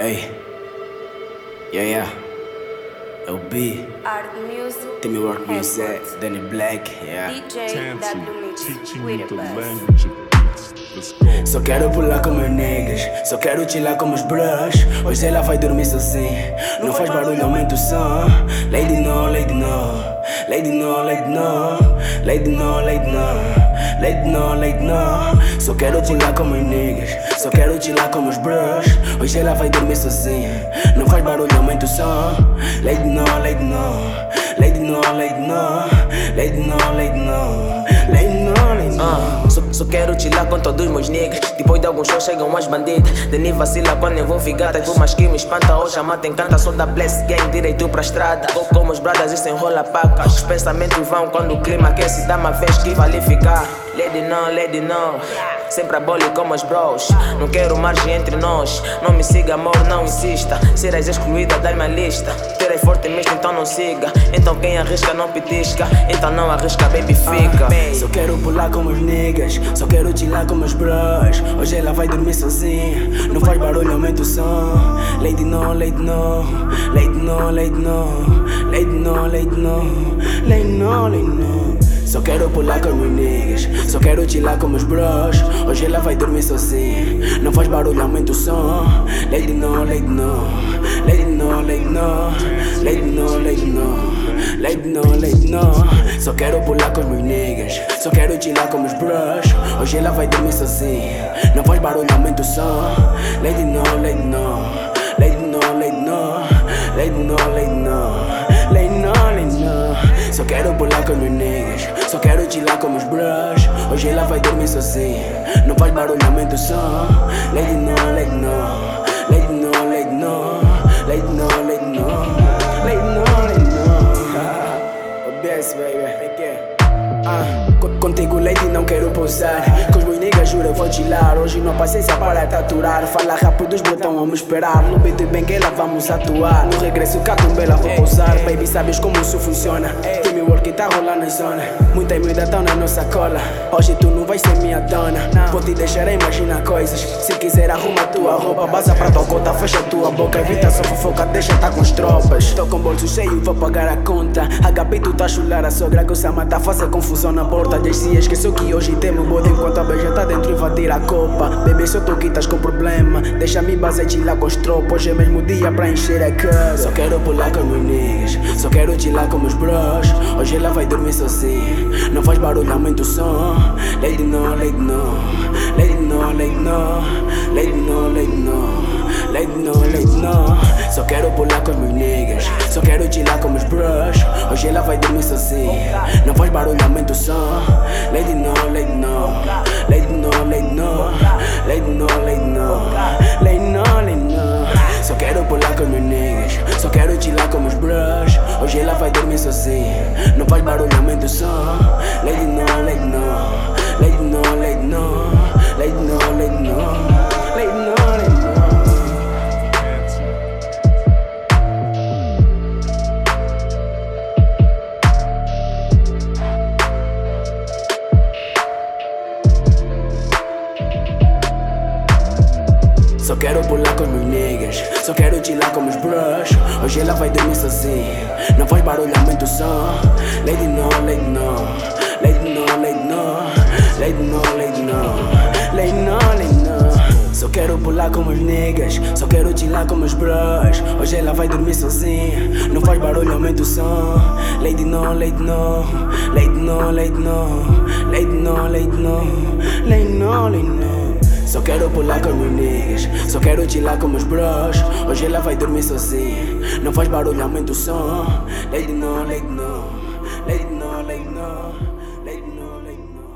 Hey. Yeah, yeah. LB. Art Music. Timmy Work Music. Headphones. Danny Black. Yeah. DJ teaching you a the language of. Só quero pular com meus niggas, só quero chilar com meus bros. Hoje ela vai dormir sozinha, não faz barulho, aumenta o som. Lady no, lady no, lady no, lady no, lady no, lady no, lady no, lady no. Só quero pular com meus niggas, só quero chilar com meus bros. Hoje ela vai dormir sozinha, não faz barulho, aumenta o som. Lady no, lady no, lady no, lady no, lady no, lady no, lady no, lady no. Ah, só, só quero chilar com todos meus niggas Depois de alguns shows chegam as bandidas Deni vacila quando envolve gatas Por mais que me espanta. Hoje a mata encanta. Sou da Bless Gang direito pra estrada. Vou com os brothers e sem rola paca Os pensamentos vão quando o clima aquece. Dá uma vez que vale ficar Lady não, lady não Sempre a bole como os bros. Não quero margem entre nós. Não me siga amor, não insista. Serás excluída da minha lista. Terei forte mesmo, então não siga. Então quem arrisca não petisca. Então não arrisca, baby fica. Só quero pular com meus niggas, só quero chilar com meus bros. Hoje ela vai dormir sozinha, não faz barulho, aumenta o som. Lady no, lady no, lady no, lady no, lady no, lady no, lady no, lady no. Pular com meus niggas, só quero chilar com meus bros. Hoje ela vai dormir sozinha, não faz barulho, aumenta o som. Lady no, lady no, lady no, lady no, lady no, lady no. Lady no, lady no Só quero pular com os meus niggas. Só quero chilar com meus bros. Hoje ela vai dormir sozinha. Não faz barulho, aumenta o som. Lady no, lady no Lady no, lady no Lady no, lady no Só quero chilar com meus bros Hoje ela vai dormir sozinha Não faz barulho, aumenta o som Lady no, lady no Lady no, lady no Lady no, lady no Lady no, lady no OBS, baby. Ah, co- contigo, lady, não quero pousar. Com os meus niggas, juro, eu vou chilar. Hoje não há paciência para te aturar. Fala rápido, os botão me esperar. No beat bem que ela vamos atuar. No regresso, cá com bela vou pousar. Baby, sabes como isso funciona. Time tá rolando na zona. Muita meida tão na nossa cola. Hoje tu não vais ser minha dona. Vou te deixar a imaginar coisas. Se quiser, arruma tua roupa. Baza pra tua conta, fecha tua boca. Evita só fofoca, deixa tá com as tropas. Tô com bolso cheio, vou pagar a conta. HP, tu tá chular a sogra. Que o Sama tá fazer confusão na porta. Dizia, esqueceu que hoje temos boda. Enquanto a beija tá dentro, invadir a copa. Bebê, só tu quitas com problema. Deixa-me base chilar com os tropas. Hoje é mesmo dia pra encher a casa. Só quero pular com meus niggas. Só quero chilar com meus bros. Hoje ela vai dormir sozinha. Não faz barulho, aumenta o som. Lady no, lady no. Lady no, lady no. Lady no, lady no. Lady no, lady no. Só quero pular com os meus niggas. Só quero chilar com meus bros. Hoje ela vai dormir sozinha. Não faz barulho, aumenta o som. Lady no, lady no. Lady no, lady no. Lady no, lady no. Lady no, lady no. Só quero pular com meus niggas. Só quero chilar com meus bros. Hoje ela vai dormir sozinha. Não faz barulho, Só quero pular com meus niggas. Só quero chilar com meus bros Hoje ela vai dormir sozinha. Não faz barulho, aumenta o som Lady no, lady no. Lady no, lady no. Lady no, lady no. Lady no, lady no. Só quero pular com meus niggas. Só quero chilar com meus bros Hoje ela vai dormir sozinha. Não faz barulho, aumenta o som Lady no, lady no. Lady no, lady no. Lady no, lady no. Lady no, lady no só quero pular com meus niggas. Só quero chilar com meus bros. Hoje ela vai dormir sozinha. Não faz barulho, aumenta o som. Lady no, lady no. Lady no, lady no. Lady no, lady no